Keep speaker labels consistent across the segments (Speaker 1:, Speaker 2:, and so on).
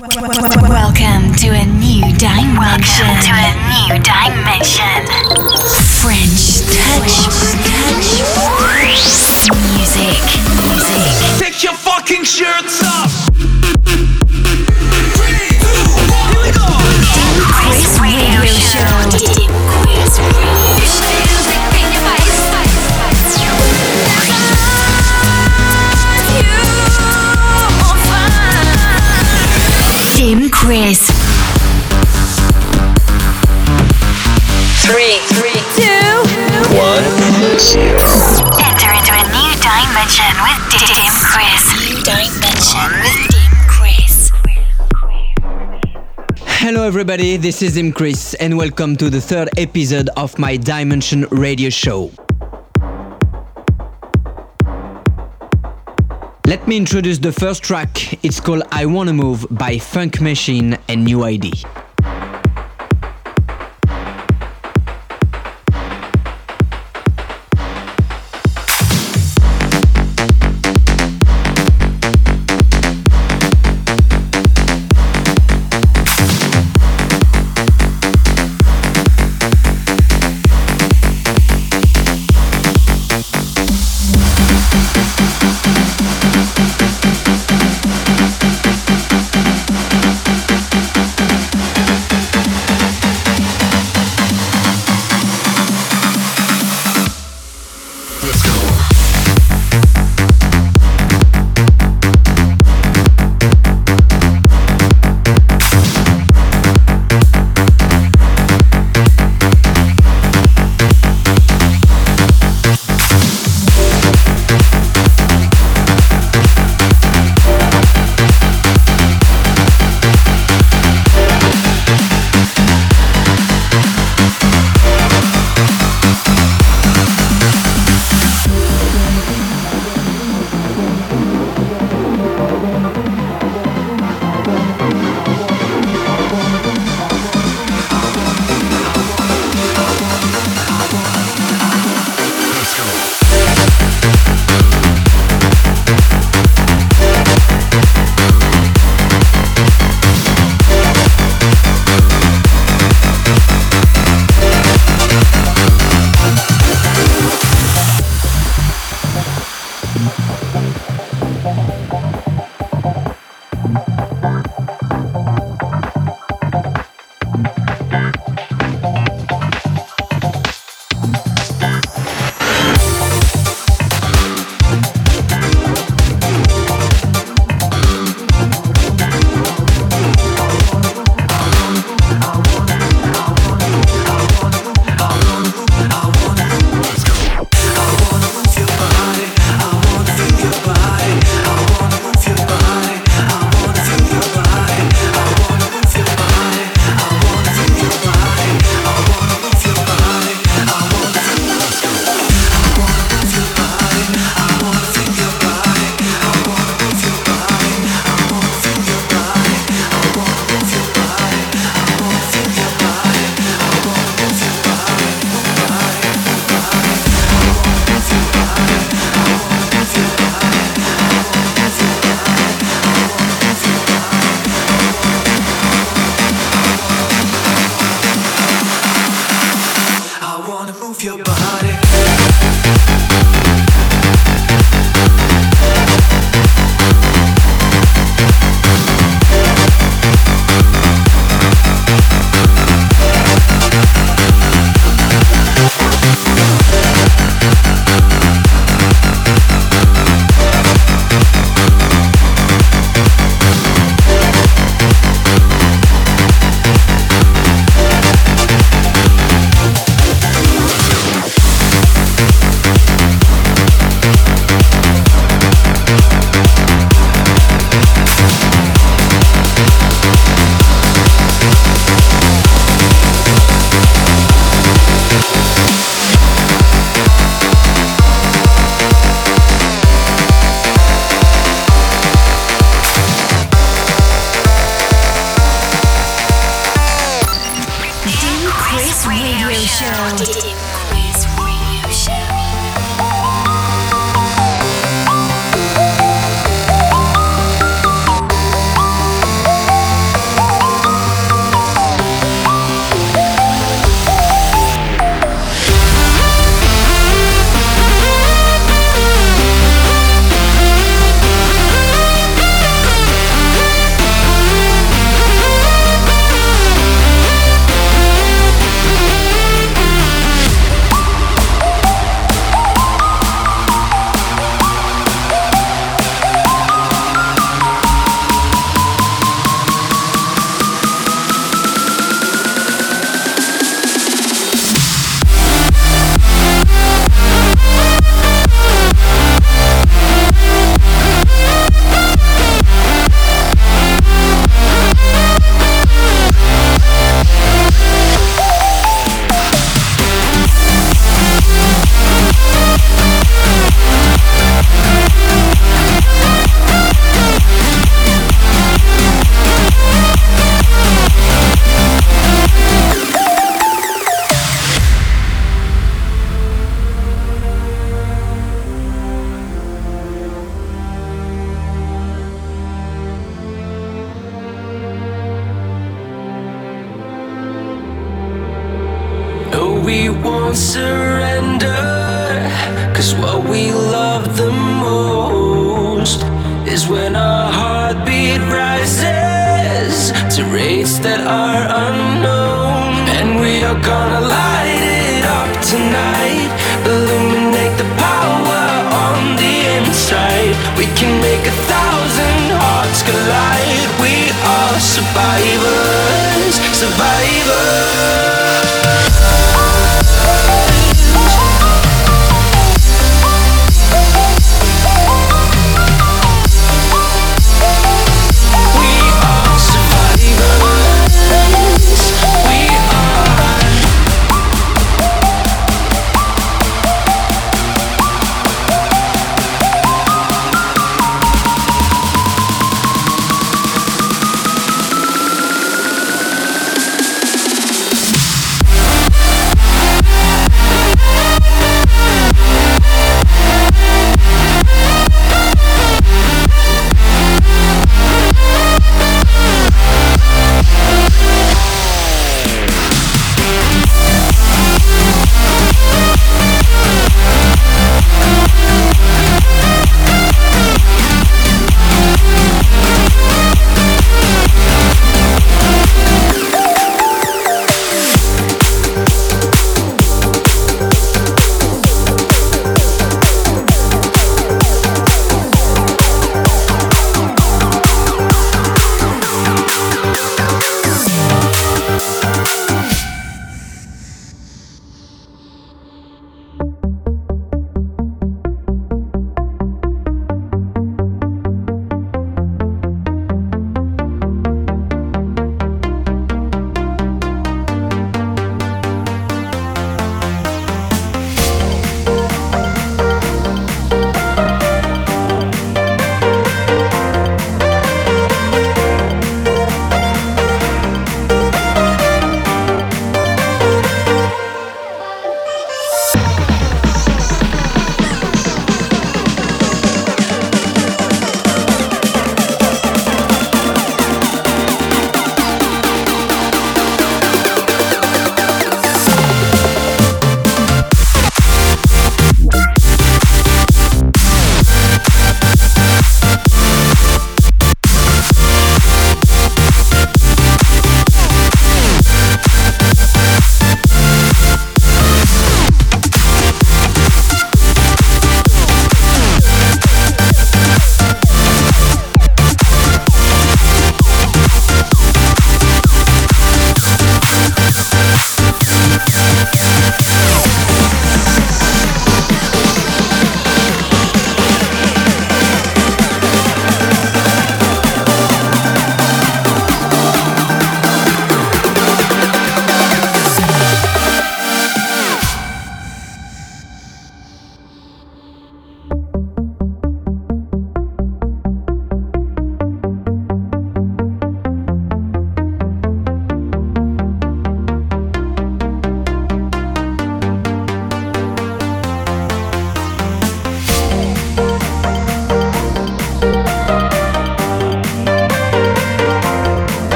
Speaker 1: Welcome to a new dimension. Welcome to a new dimension. French touch. Touch. Music. Music.
Speaker 2: Take your fucking shirts off.
Speaker 3: Three, three,
Speaker 1: Enter into a new dimension with Dim Chris. New dimension with Dim Chris.
Speaker 4: Hello, everybody, this is Dim Chris, and welcome to the third episode of my Dimension radio show. Let me introduce the first track. It's called I Wanna Move by Funk Machine and New ID.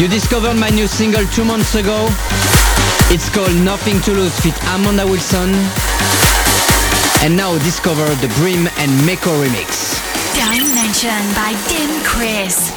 Speaker 4: You discovered my new single two months ago. It's called Nothing to Lose feat Amanda Wilson. And now discover the Bream and Mekko remix.
Speaker 1: Dimension by Dim Chris.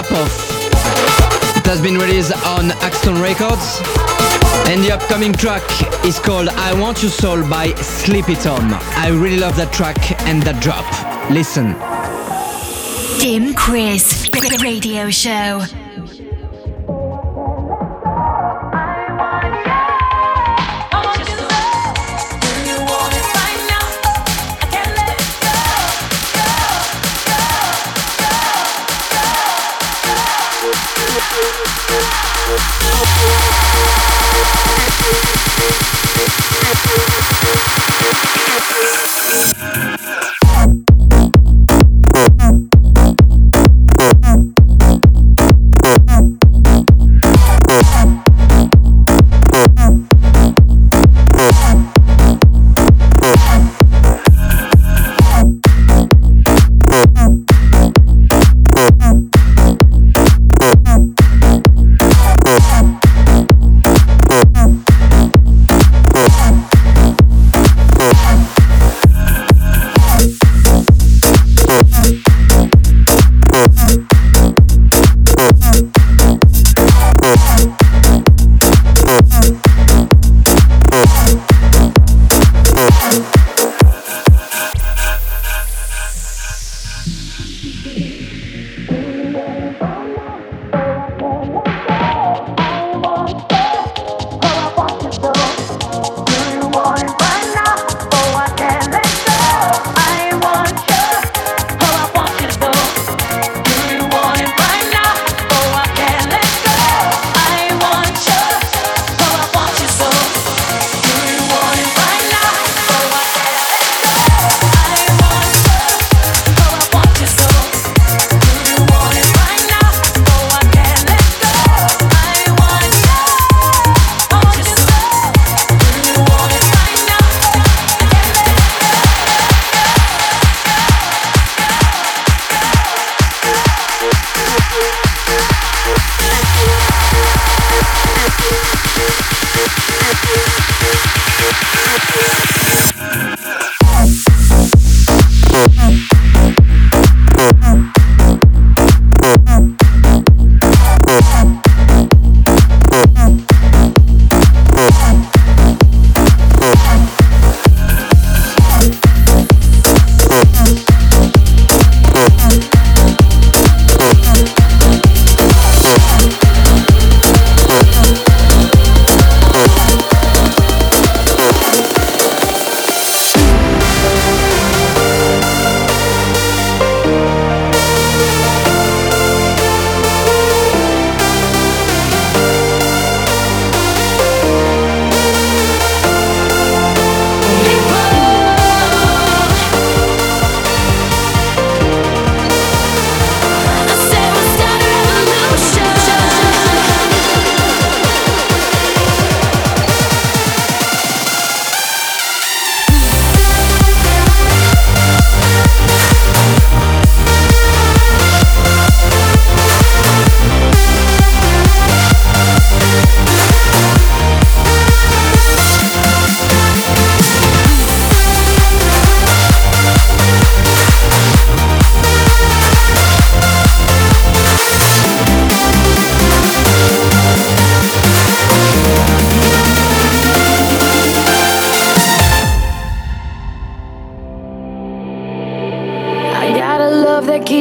Speaker 4: It has been released on Axtone Records. And the upcoming track is called I Want You Soul by Sleepy Tom. I really love that track and that drop. Listen.
Speaker 2: Dim Chris Radio Show.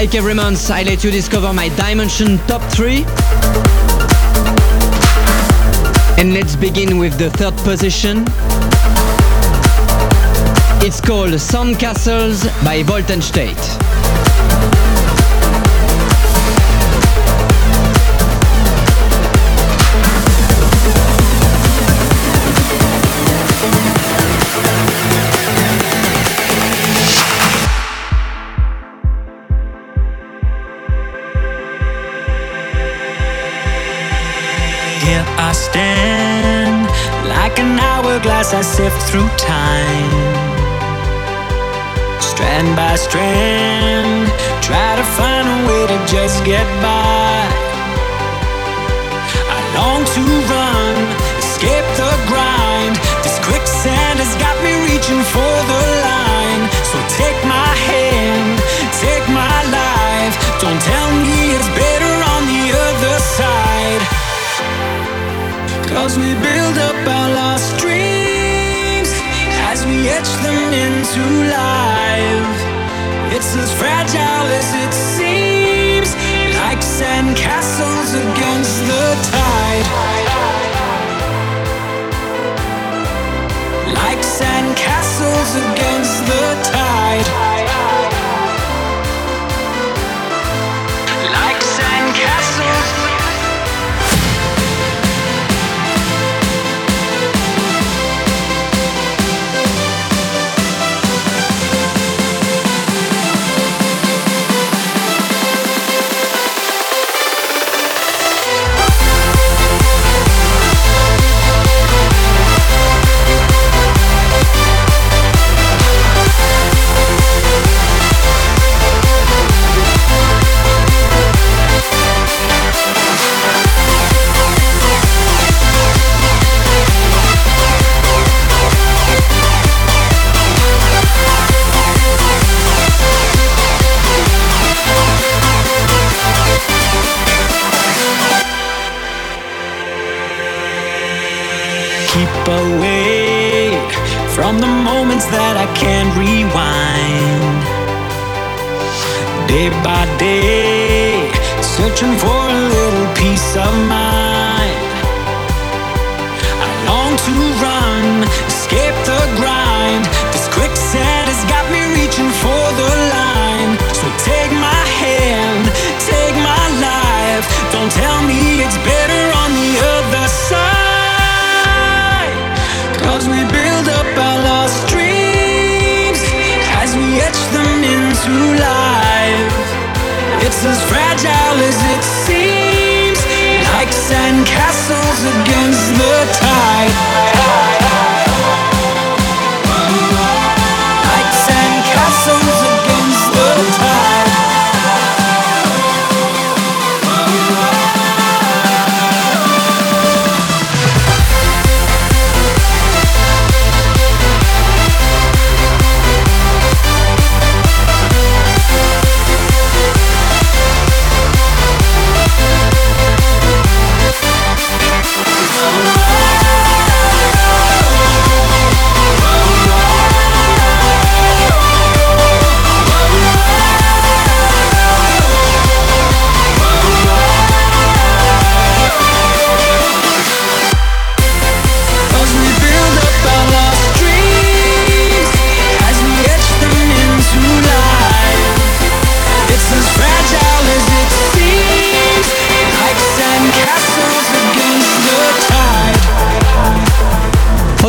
Speaker 4: Like every month, I let you discover my Dimension Top 3. And let's begin with the third position. It's called Sandcastles by Volt and State.
Speaker 5: hourglass I sift through time. Strand by strand, try to find a way to just get by. I long to run, escape the grind. This quicksand has got me reaching for the line. So take my hand, take my life. Don't tell me it's better on the other side. Cause we build up etch them into life. It's as fragile as it seems, like sand castles against the tide. Like sand castles against the tide.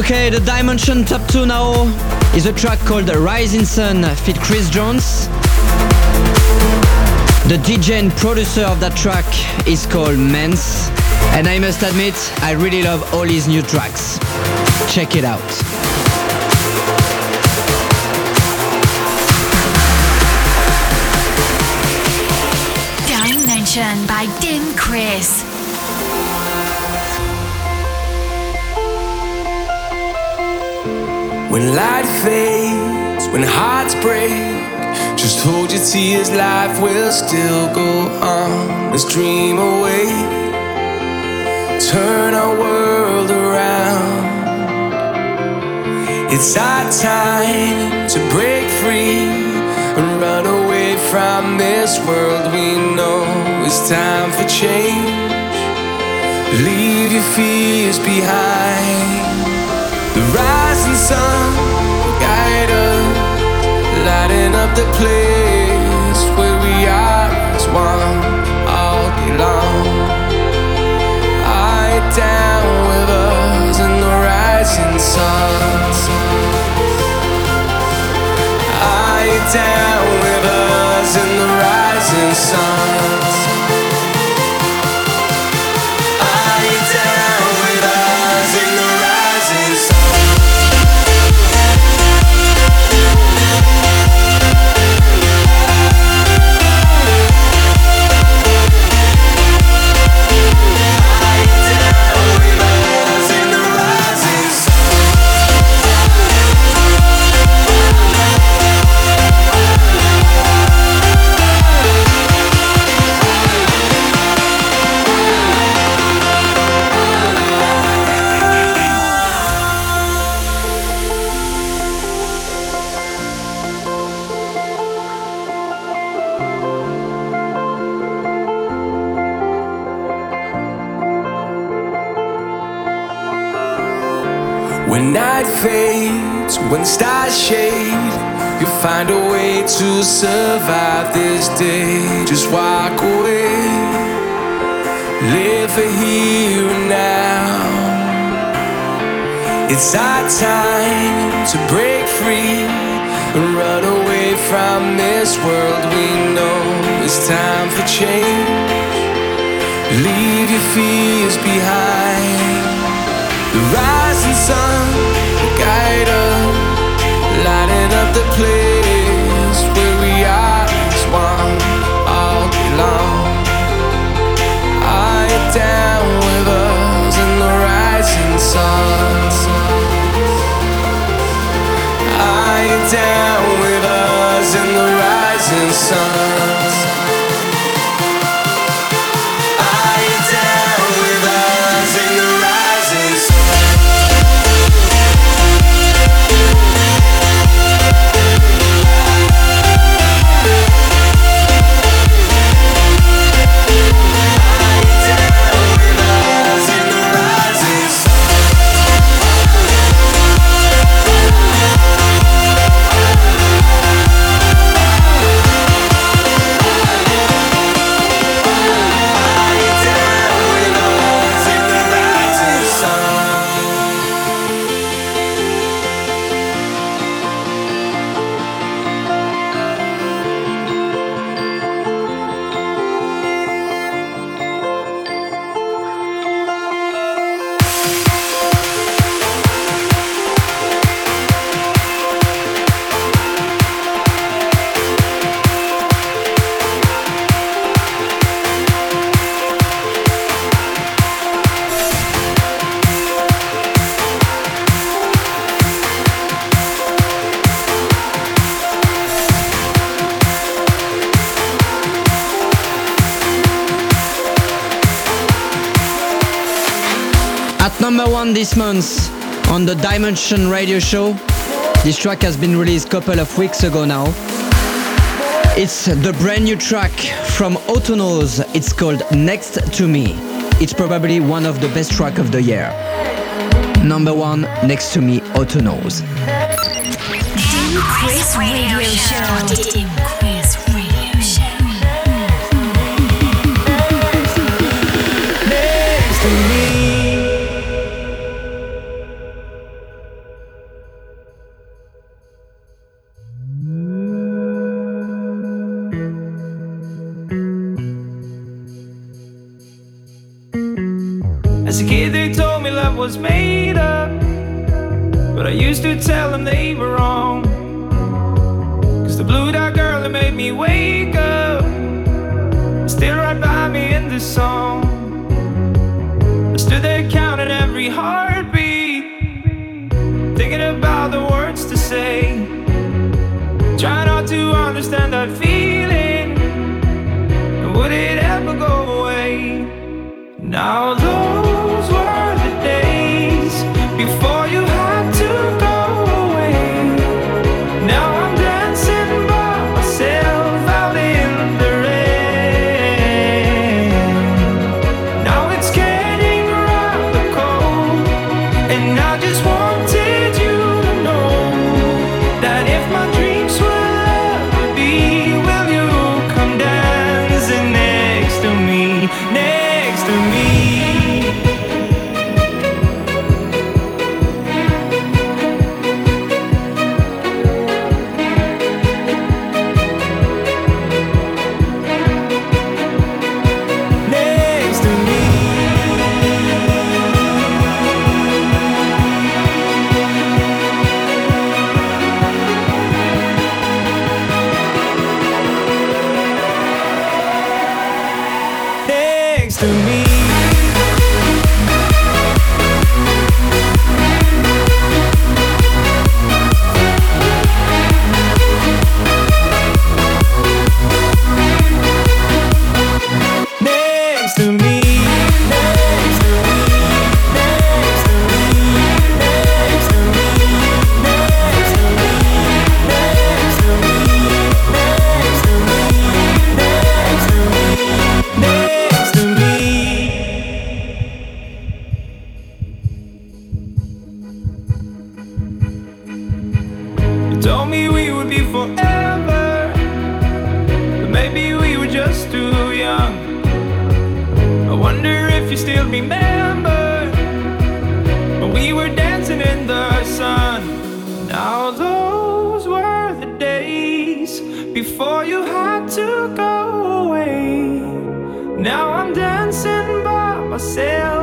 Speaker 4: Okay, the Dimension Top 2 now is a track called Rising Sun feat Chris Jones. The DJ and producer of that track is called Manse. And I must admit, I really love all his new tracks. Check it out.
Speaker 1: Dimension by Dim Chris.
Speaker 5: When light fades, when hearts break, just hold your tears, life will still go on. Let's dream away, turn our world around. It's our time to break free and run away
Speaker 6: from this world we know it's time for change. Leave your fears behind. The rising sun will guide us, lighting up the place where we are as one all day long. Eye down with us in the rising sun. Eye down with us in the rising sun. It's our time to break free and run away from this world we know. It's time for change. Leave your fears behind.
Speaker 4: Dimension Radio Show, this track has been released a couple of weeks ago now. It's the brand new track from Otto Knows. It's called Next to Me. It's probably one of the best track of the year. Number one, Next to Me, Otto
Speaker 2: Knows. Chris Radio Show.
Speaker 7: Used to tell them they were wrong. Cause the blue dot girl that made me wake up still right by me in this song. I stood there counting every heartbeat, thinking about the words to say. Try not to understand that feeling. Would it ever go away? Now those were the days before you still remember when we were dancing in the sun. Now those were the days before you had to go away. Now I'm dancing by myself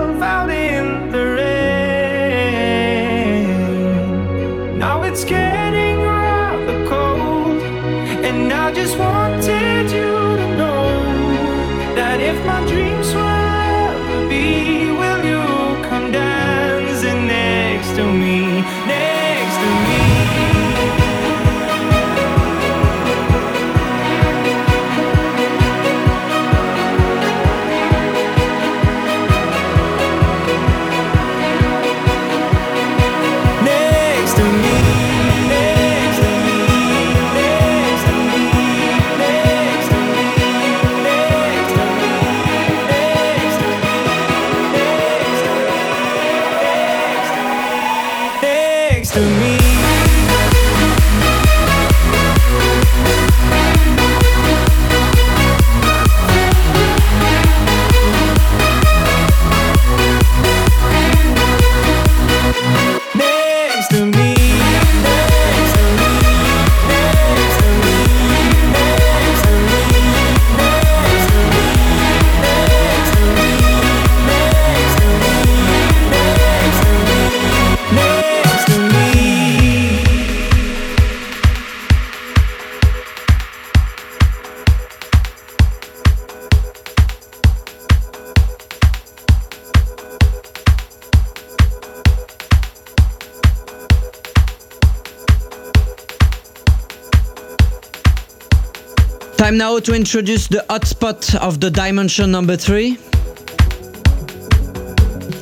Speaker 7: Now to
Speaker 4: introduce the hotspot of the dimension number three.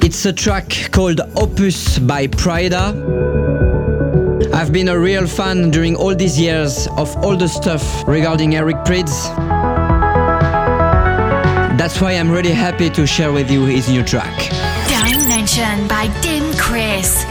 Speaker 4: It's a track called Opus by Pryda. I've been a real fan during all these years of all the stuff regarding Eric Prydz. That's why I'm really happy to share with you his new track.
Speaker 2: Dimension by Dim Chris.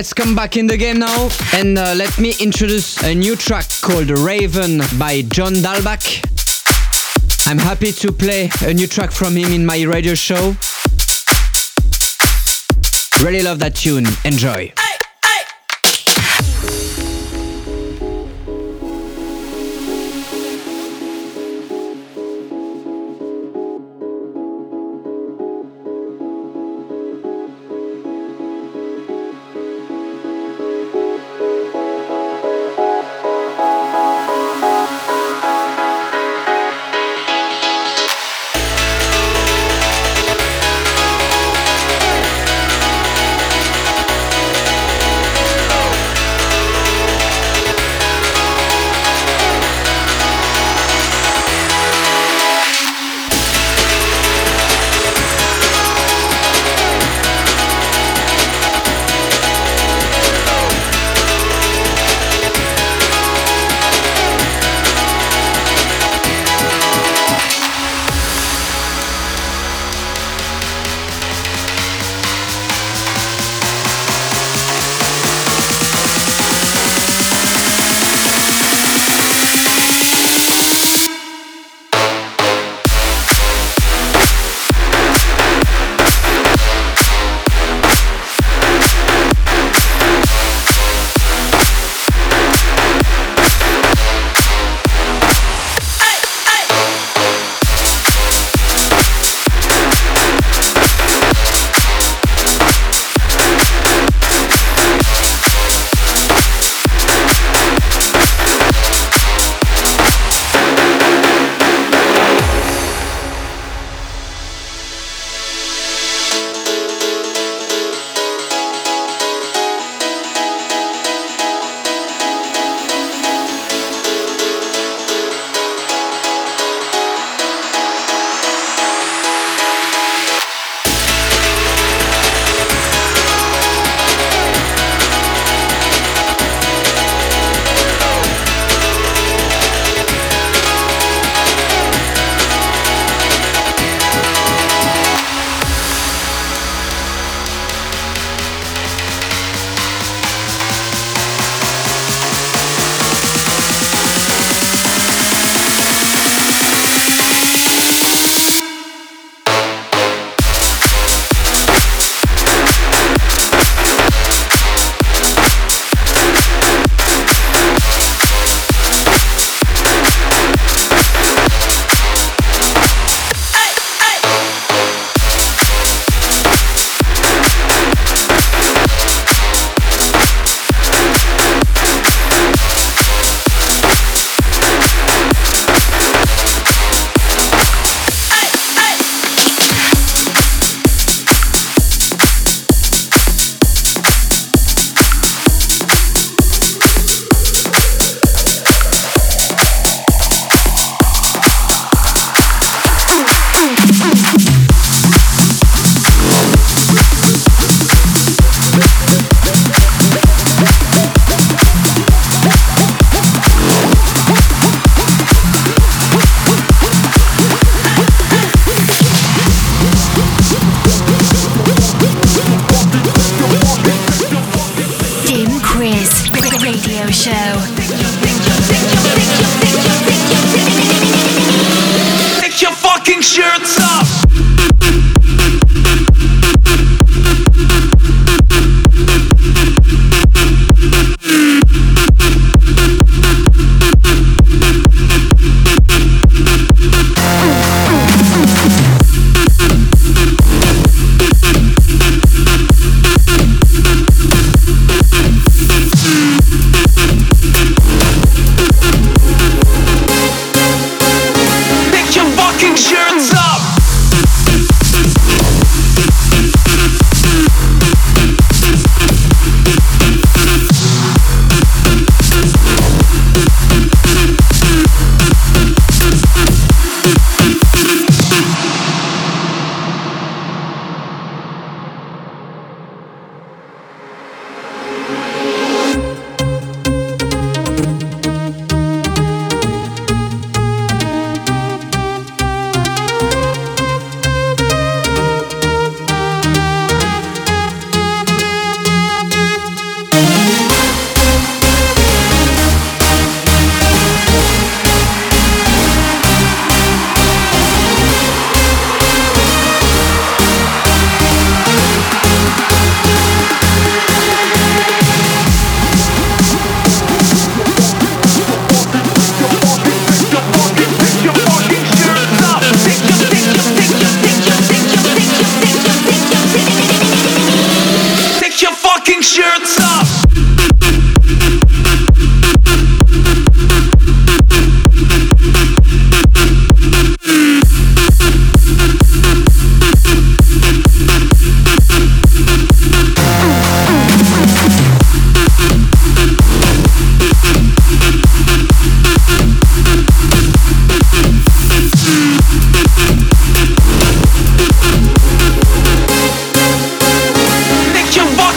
Speaker 4: Let's come back in the game now and uh, let me introduce a new track called Raven by John Dahlback. I'm happy to play a new track from him in my radio show. Really love that tune. Enjoy.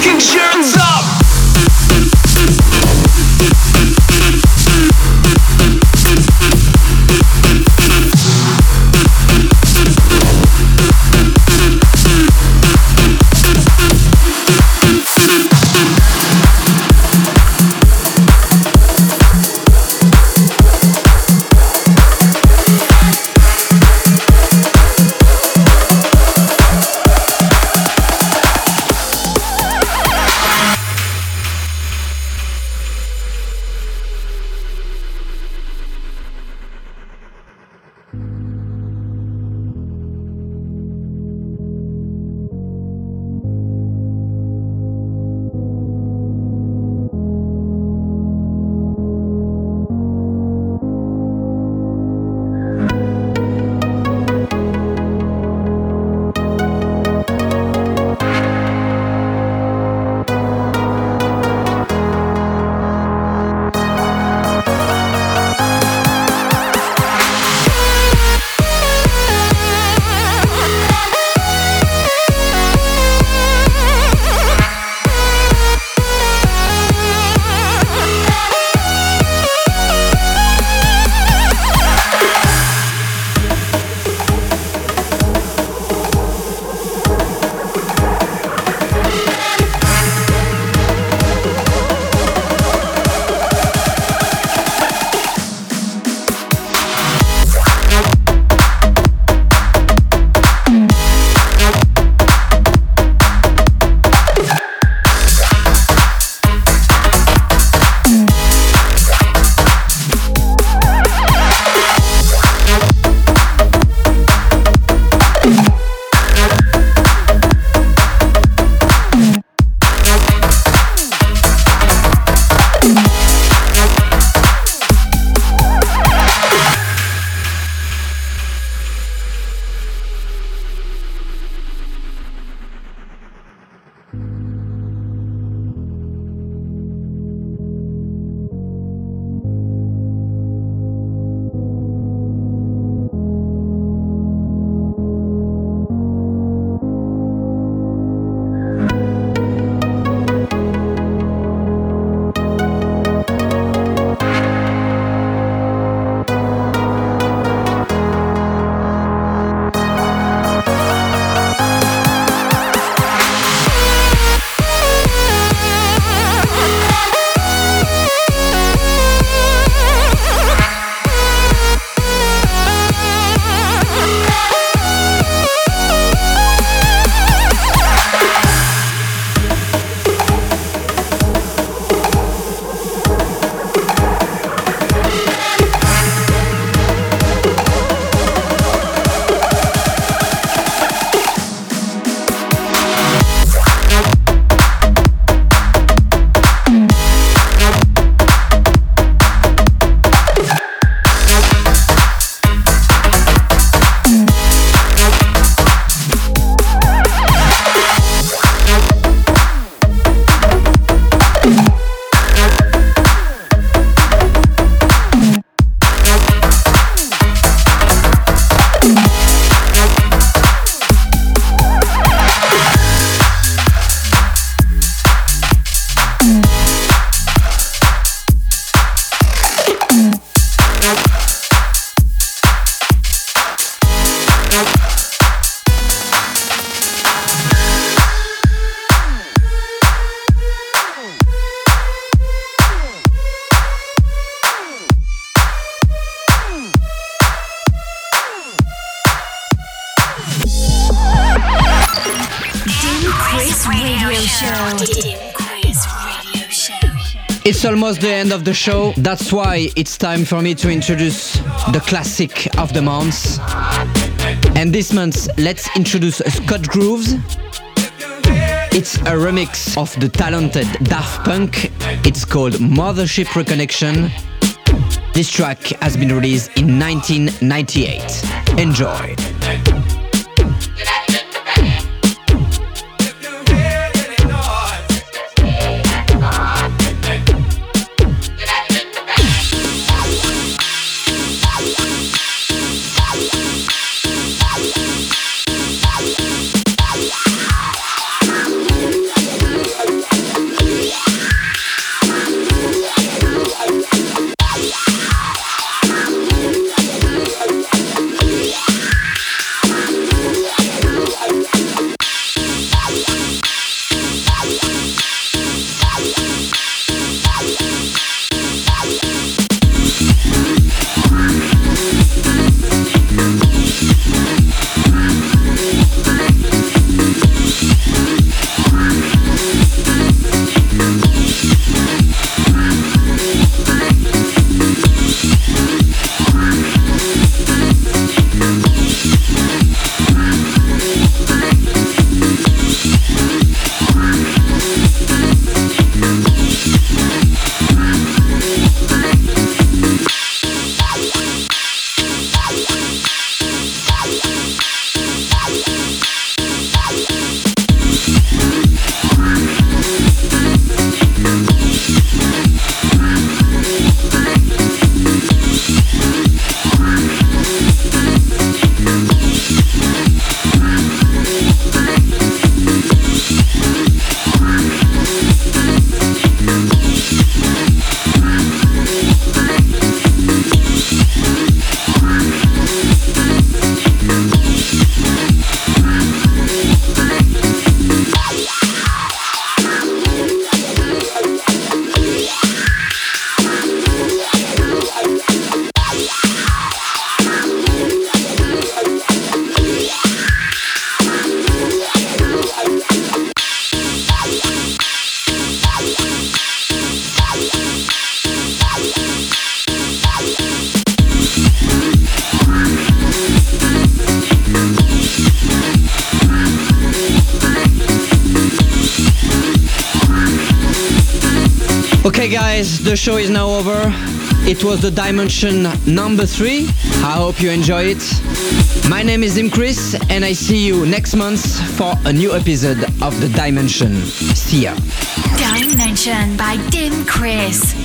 Speaker 1: Fucking shirts
Speaker 4: It's almost the end of the show. That's why it's time for me to introduce the classic of the month. And this month, let's introduce Scott Grooves. It's a remix of the talented Daft Punk. It's called Mothership Reconnection. This track has been released in 1998. Enjoy. The Dimension number three. I hope you enjoy it. My name is Dim Chris, and I see you next month for a new episode of the Dimension. See ya.
Speaker 1: Dimension by Dim Chris.